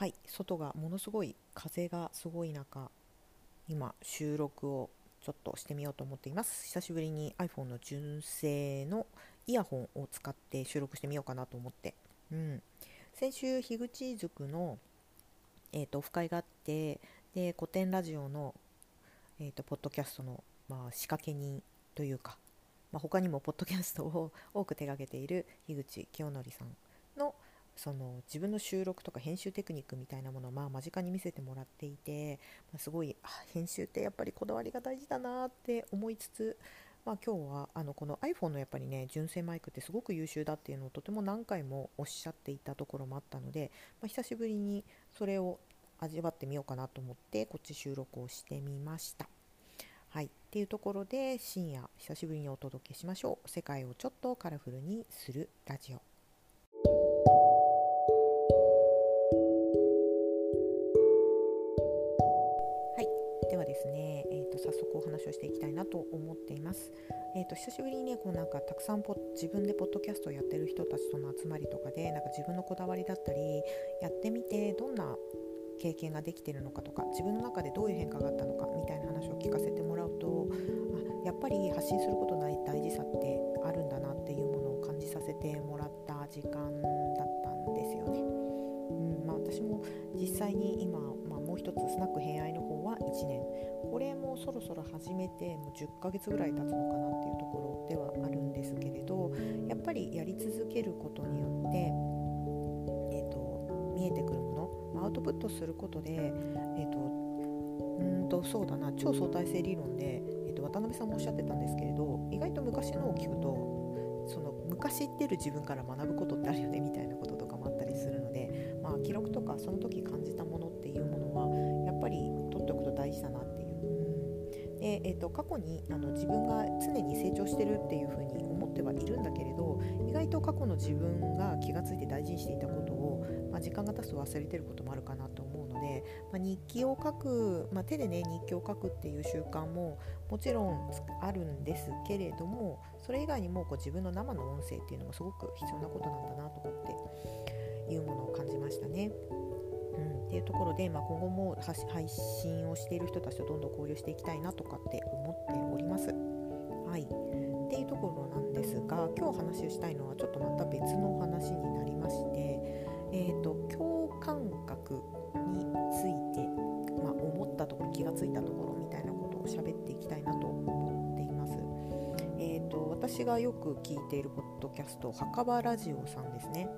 はい外がものすごい風がすごい中今収録をちょっとしてみようと思っています。久しぶりに iPhone の純正のイヤホンを使って収録してみようかなと思って。うん。先週樋口塾のえーと、オフ会があってで古典ラジオの、えーと、ポッドキャストの、まあ、仕掛け人というか、まあ、他にもポッドキャストを多く手がけている樋口清則さん。その自分の収録とか編集テクニックみたいなものをまあ間近に見せてもらっていて、まあ、すごい編集ってやっぱりこだわりが大事だなって思いつつ、まあ、今日はあのこの iPhone のやっぱりね純正マイクってすごく優秀だっていうのをとても何回もおっしゃっていたところもあったので、まあ、久しぶりにそれを味わってみようかなと思ってこっち収録をしてみました。はい、っていうところで深夜久しぶりにお届けしましょう。世界をちょっとカラフルにするラジオ。ではですね、えー、と早速お話をしていきたいなと思っています。えーと、久しぶりにねこうなんかたくさんポ自分でポッドキャストをやってる人たちとの集まりとかでなんか自分のこだわりだったりやってみてどんな経験ができてるのかとか自分の中でどういう変化があったのかみたいな話を聞かせてもらうとあやっぱり発信することの大事さってあるんだなっていうものを感じさせてもらった時間だったんですよね。うんまあ、私も実際に今、一つスナック偏愛の方は1年。これもそろそろ始めてもう10ヶ月ぐらい経つのかなっていうところではあるんですけれどやっぱりやり続けることによって、えーと、見えてくるものアウトプットすることで、えーと、うんとそうだな超相対性理論で、えーと、渡辺さんもおっしゃってたんですけれど意外と昔のを聞くとその昔言ってる自分から学ぶことってあるよねみたいなこととかもあったりするので、まあ、記録とかその時感じたものっていうものはやっぱり取っておくと大事だなってで、えーと、過去にあの自分が常に成長してるっていうふうに思ってはいるんだけれど意外と過去の自分が気が付いて大事にしていたことを、まあ、時間が経つと忘れてることもあるかなと思うので、まあ、日記を書く、まあ、手でね日記を書くっていう習慣ももちろんあるんですけれどもそれ以外にもこう自分の生の音声っていうのもすごく必要なことなんだなと思っていうものを感じましたね。っていうところで、まあ、今後も配信をしている人たちとどんどん交流していきたいなとかって思っております。はい、っていうところなんですが今日話をしたいのはちょっとまた別のお話になりまして、えーと、共感覚について、まあ、思ったところ気がついたところみたいなことを喋っていきたいなと思っています。えーと私がよく聞いているポッドキャスト墓場ラジオさんですね。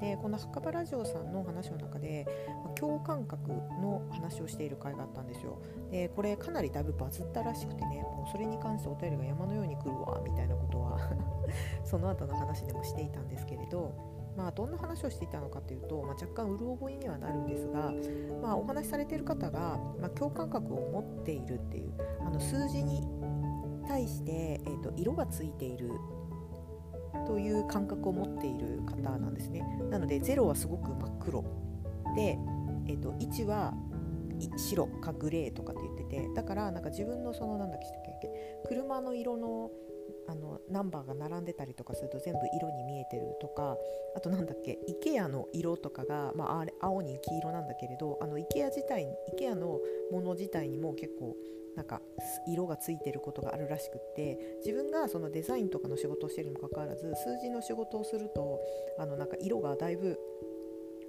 でこの墓場ラジオさんの話の中で共感覚の話をしている回があったんですよ。でこれかなりだいぶバズったらしくてねもうそれに関してお便りが山のように来るわみたいなことは その後の話でもしていたんですけれどまあ、どんな話をしていたのかというと、まあ、若干うる覚えにはなるんですが、まあ、お話しされている方が、まあ、共感覚を持っているっていうあの数字に対して、えーと色がついているという感覚を持っている方なんですね。なので0はすごく真っ黒。で、えーと、1は白かグレーとかって言っててだからなんか自分のそのなんだっけ車の色のあのナンバーが並んでたりとかすると全部色に見えてるとかあとなんだっけ IKEA の色とかが、まあ、あれ青に黄色なんだけれどあの IKEA 自体 IKEA のもの自体にも結構なんか色がついてることがあるらしくって自分がそのデザインとかの仕事をしてるにもかかわらず数字の仕事をするとあのなんか色がだいぶ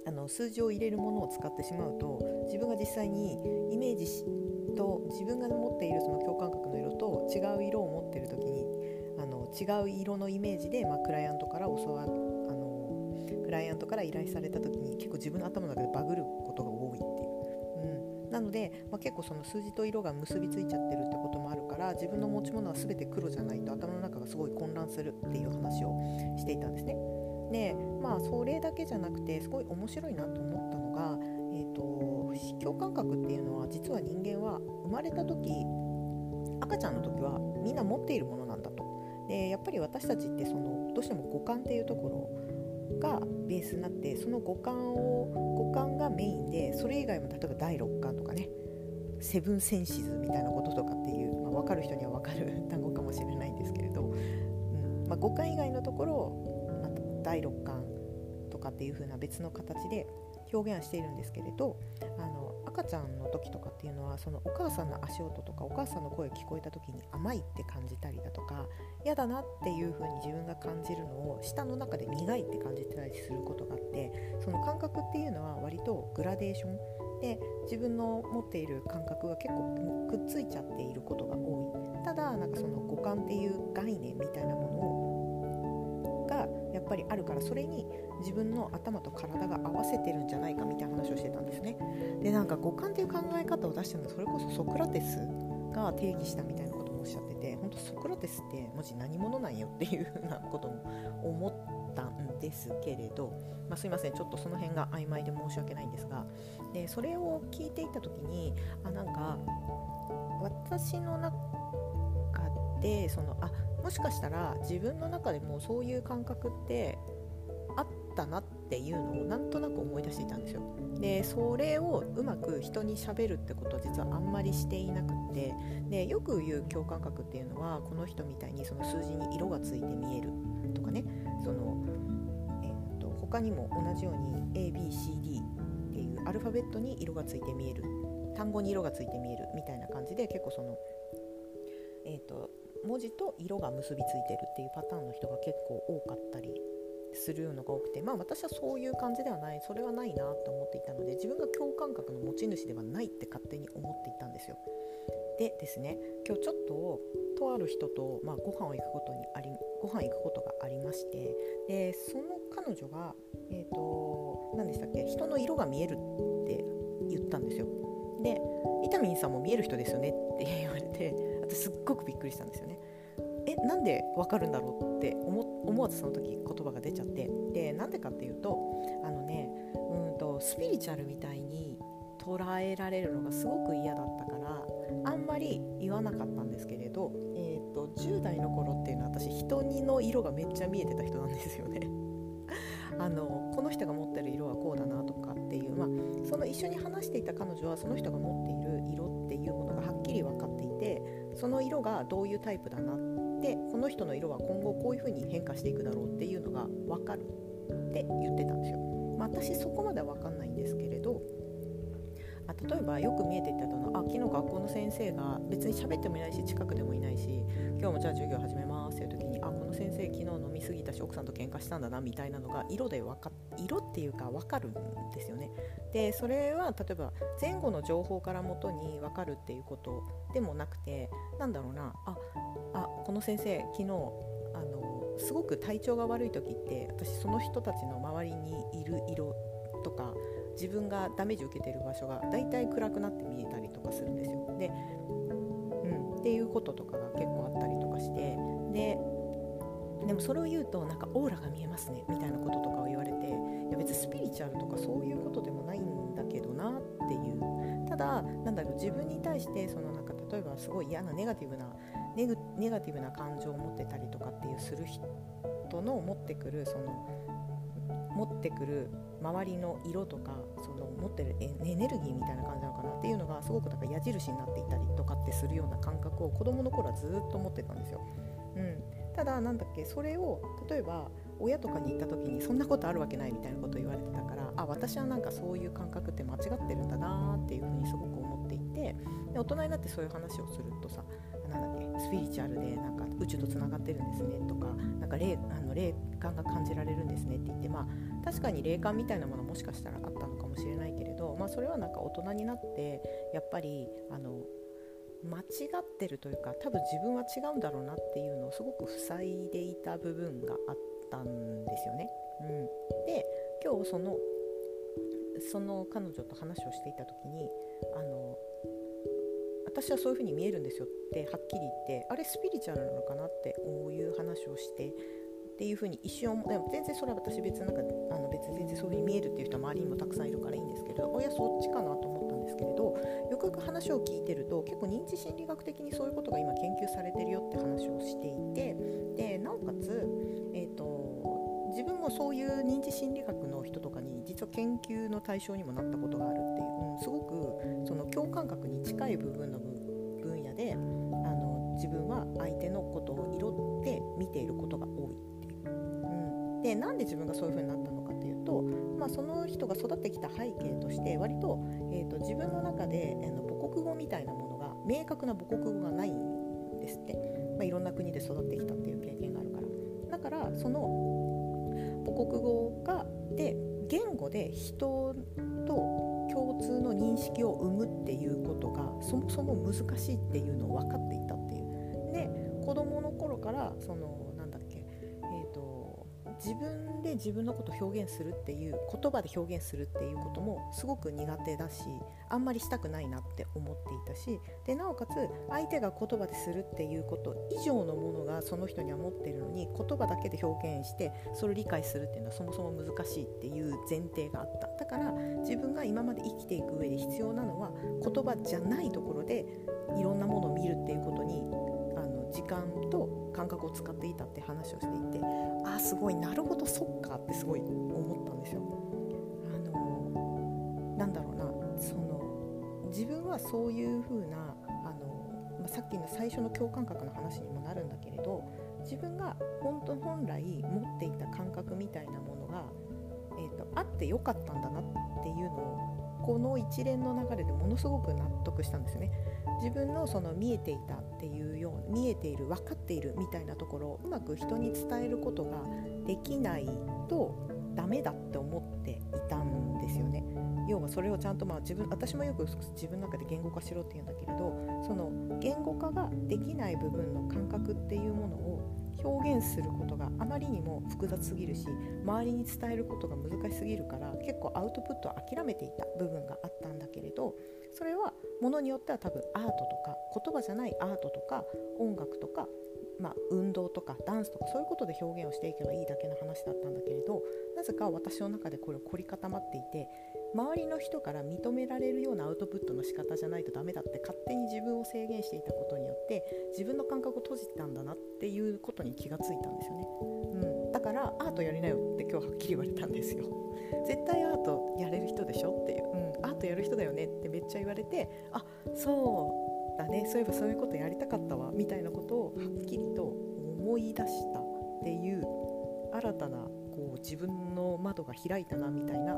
あの数字を入れるものを使ってしまうと自分が実際にイメージと自分が持っているその共感覚の色と違う色を持ってる時にの違う色のイメージで、まあ、クライアントから教わあのクライアントから依頼された時に結構自分の頭の中でバグることが多いっていうなので、まあ、結構その数字と色が結びついちゃってるってこともあるから自分の持ち物は全て黒じゃないと頭の中がすごい混乱するっていう話をしていたんですね。でまあそれだけじゃなくてすごい面白いなと思ったのが、えーと、共感覚っていうのは実は人間は生まれた時赤ちゃんの時はみんな持っているものなんだと。でやっぱり私たちってそのどうしても五感っていうところがベースになってその五感を五感がメインでそれ以外も例えば第六感とかねセブンセンシズみたいなこととかっていう、まあ、分かる人には分かる 単語かもしれないんですけれど、うんまあ、五感以外のところを、まあ、第六感とかっていう風な別の形で表現はしているんですけれどあの赤ちゃんの時とかっていうのはそのお母さんの足音とかお母さんの声聞こえた時に甘いって感じたりだとか嫌だなっていう風に自分が感じるのを舌の中で苦いって感じてたりすることがあってその感覚っていうのは割とグラデーションで自分の持っている感覚が結構くっついちゃっていることが多い。ただなんかその五感っていう概念みたいなものがやっぱりあるからそれに自分の頭と体が合わせてるんじゃないかみたいな話をしてたんですね。でなんか五感っていう考え方を出したのはそれこそソクラテスが定義したみたいなこともおっしゃってて本当ソクラテスってマジ何者なんよっていうふうなことも思ったんですけれど、まあ、すいませんちょっとその辺が曖昧で申し訳ないんですがでそれを聞いていた時にあなんか私の中でそのあもしかしたら自分の中でもそういう感覚ってあったなっていうのをなんとなく思い出していたんですよ。でそれをうまく人にしゃべるってことは実はあんまりしていなくってでよく言う共感覚っていうのはこの人みたいにその数字に色がついて見えるとかねその、えーと、他にも同じように ABCD っていうアルファベットに色がついて見える単語に色がついて見えるみたいな感じで結構その、えーと文字と色が結びついてるっていうパターンの人が結構多かったりするのが多くてまあ私はそういう感じではないそれはないなと思っていたので自分が共感覚の持ち主ではないって勝手に思っていたんですよ。でですね今日ちょっととある人と、まあ、ご飯を行くことにありご飯行くことがありましてでその彼女がえっ、ー、と何でしたっけ人の色が見えるって言ったんですよ。で伊丹さんも見える人ですよねって言われて私すっごくびっくりしたんですよねえなんでわかるんだろうって思わずその時言葉が出ちゃってでなんでかっていうとあのねうんとスピリチュアルみたいに捉えられるのがすごく嫌だったからあんまり言わなかったんですけれど、えーと、10代の頃っていうのは私人の色がめっちゃ見えてた人なんですよね。あのこの人が持ってる色はこうだなとかっていう、まあ、その一緒に話していた彼女はその人が持っているその色がどういうタイプだなってこの人の色は今後こういう風に変化していくだろうっていうのが分かるって言ってたんですよ。まあ、私そこまでは分かんないんですけれどあ例えばよく見えていたのはあ昨日学校の先生が別に喋ってもいないし近くでもいないし今日もじゃあ授業始めますって先生昨日飲み過ぎたし奥さんと喧嘩したんだなみたいなのが色で分か色っていうか分かるんですよね。でそれは例えば前後の情報からもとに分かるっていうことでもなくてなんだろうなああこの先生昨日あのすごく体調が悪い時って私その人たちの周りにいる色とか自分がダメージ受けてる場所がだいたい暗くなって見えたりとかするんですよ。で、うん、っていうこととかが結構あったりとかしてででもそれを言うとなんかオーラが見えますねみたいなこととかを言われていや別にスピリチュアルとかそういうことでもないんだけどなっていうただなんだろう自分に対してそのなんか例えばすごい嫌なネガティブなネガティブな感情を持ってたりとかっていうする人の持ってくるその持ってくる周りの色とかその持ってるエネルギーみたいな感じなのかなっていうのがすごくだか矢印になっていたりとかってするような感覚を子どもの頃はずっと持ってたんですよ。うん、ただなんだっけそれを例えば親とかに行った時にそんなことあるわけないみたいなことを言われてたからあ私はなんかそういう感覚って間違ってるんだなっていうふうにすごく思っていてで大人になってそういう話をするとさなんだっけスピリチュアルでなんか宇宙とつながってるんですねとかなんか霊あの霊感が感じられるんですねって言ってまあ確かに霊感みたいなものもしかしたらあったのかもしれないけれど、まあ、それはなんか大人になってやっぱりあの間違ってるというか多分自分は違うんだろうなっていうのをすごく塞いでいた部分があったんですよね。うん、で今日そのその彼女と話をしていた時にあの私はそういう風に見えるんですよってはっきり言ってあれスピリチュアルなのかなってこういう話をしてっていう風に一瞬でも全然それは私別なんかあの別に全然そういう風に見えるっていう人は周りにもたくさんいるからいいんですけどおやそっちかなと思ったんですけれどよくよく話を聞いてると結構認知心理学的にそういうことが今研究されてるよって話をしていてでなおかつ、えーと、自分もそういう認知心理学の人とかに実は研究の対象にもなったことがあるっていう、うん、すごくその共感覚に近い部分の分野であの自分は相手のことを色って見ていることが多いっていう。うん、でなんで自分がそういう風になったのかっていうと、まあ、その人が育ってきた背景として割と,、えーと、自分の中で、えー、母国語みたいなものが明確な母国語がないんですって、まあ、いろんな国で育ってきたっていう経験があるからだからその母国語がで言語で人と共通の認識を生むっていうことがそもそも難しいっていうのを分かっていたっていう。で子供の頃からそのなんだっけ、えーと、自分で自分のことを表現するっていう言葉で表現するっていうこともすごく苦手だしあんまりしたくないなって思っていたしでなおかつ相手が言葉でするっていうこと以上のものがその人には持ってるのに言葉だけで表現してそれを理解するっていうのはそもそも難しいっていう前提があった。だから自分が今まで生きていく上で必要なのは言葉じゃないところでいろんなものを見るっていうことに間と感覚を使っていたって話をしていてああすごいなるほどそっかってすごい思ったんですよ。あのなんだろうなその自分はそういう風なあの、まあ、さっきの最初の共感覚の話にもなるんだけれど自分が本当本来持っていた感覚みたいなものが、えーと、あってよかったんだなっていうのをこの一連の流れでものすごく納得したんですね。自分のその見えていたっていうよう見えている分かっているみたいなところをうまく人に伝えることができないとダメだって思っていたんですよね。要はそれをちゃんとまあ自分私もよく自分の中で言語化しろって言うんだけれどその言語化ができない部分の感覚っていうものを表現することがあまりにも複雑すぎるし周りに伝えることが難しすぎるから結構アウトプットを諦めていた部分があったんだけれどそれはものによっては多分アートとか言葉じゃないアートとか音楽とか、まあ、運動とかダンスとかそういうことで表現をしていけばいいだけの話だったんだけれどなぜか私の中でこれを凝り固まっていて周りの人から認められるようなアウトプットの仕方じゃないとダメだって勝手に自分を制限していたことによって自分の感覚を閉じたんだなっていうことに気がついたんですよね、うん、だからアートやりなよって今日はっきり言われたんですよ。絶対アートやれる人でしょっていう、うん、アートやる人だよねってめっちゃ言われてあそうだね。そういえばそういうことやりたかったわ。みたいなことをはっきりと思い出したっていう新たなこう自分の窓が開いたなみたいな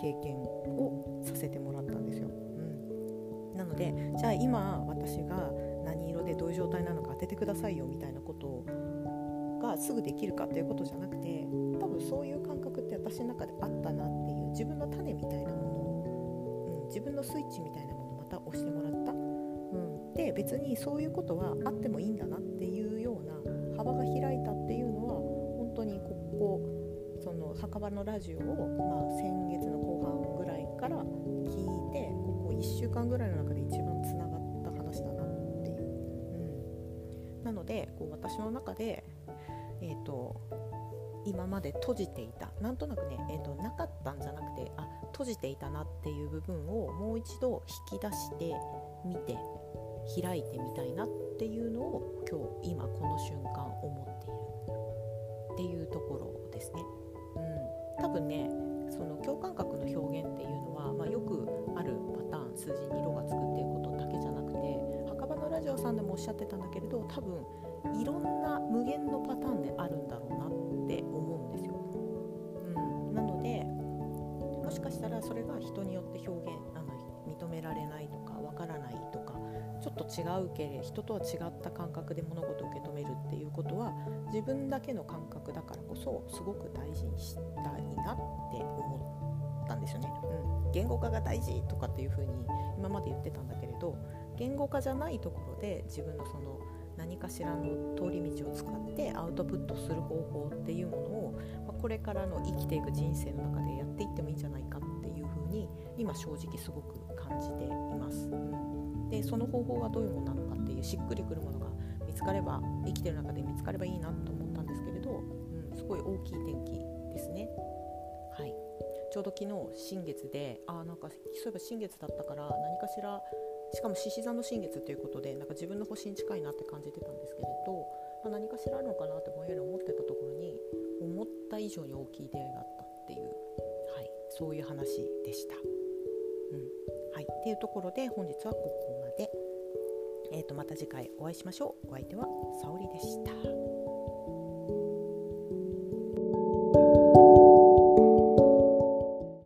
経験をさせてもらったんですよ。うん、なのでじゃあ今私が何色でどういう状態なのか当ててくださいよみたいなことがすぐできるかっていうことじゃなくて多分そういう感覚って私の中であったなっていう自分の種みたいなもの、うん、自分のスイッチみたいなものをまた押してもらった。うん、で別にそういうことはあってもいいんだなっていうような幅が開いたっていう墓場のラジオを、まあ、先月の後半ぐらいから聞いてここ1週間ぐらいの中で一番つながった話だなっていう、うん、なのでこう私の中で、えーと、今まで閉じていたなんとなくね、えーと、なかったんじゃなくてあ閉じていたなっていう部分をもう一度引き出して見て開いてみたいなっていうのを今日今この瞬間思っているっていうところですね。分ねその共感覚の表現っていうのは、まあ、よくあるパターン数字に色がつくっていうことだけじゃなくて墓場のラジオさんでもおっしゃってたんだけれど多分いろんな無限のパターンであるんだろうなって思うんですよ。うん、なのでもしかしたらそれが人によって表現あの認められないとかわからないとかちょっと違うけれ人とは違った感覚で物事を受け止めるっていうことは自分だけの感覚だからこそすごく大事にしたいなって思ったんですよね。うん、言語化が大事とかっていうふうに今まで言ってたんだけれど言語化じゃないところで自分のその何かしらの通り道を使ってアウトプットする方法っていうものを、まこれからの生きていく人生の中でやっていってもいいんじゃないかっていうふうに今正直すごく感じています。うん、でその方法がどういうものなのかっていうしっくりくるものが見つかれば生きてる中で見つかればいいなと思ったんですけれど、うん、すごい大きい転機ですね。はい、ちょうど昨日新月であなんかそういえば新月だったから何かしらしかも獅子座の新月ということでなんか自分の星に近いなって感じてたんですけれど、まあ、何かしらあるのかなってぼんやり思ってたところに思った以上に大きい出会いがあったっていう、はい、そういう話でした。はい、っていうところで本日はここまで。えー、とまた次回お会いしましょう。お相手は沙織でした。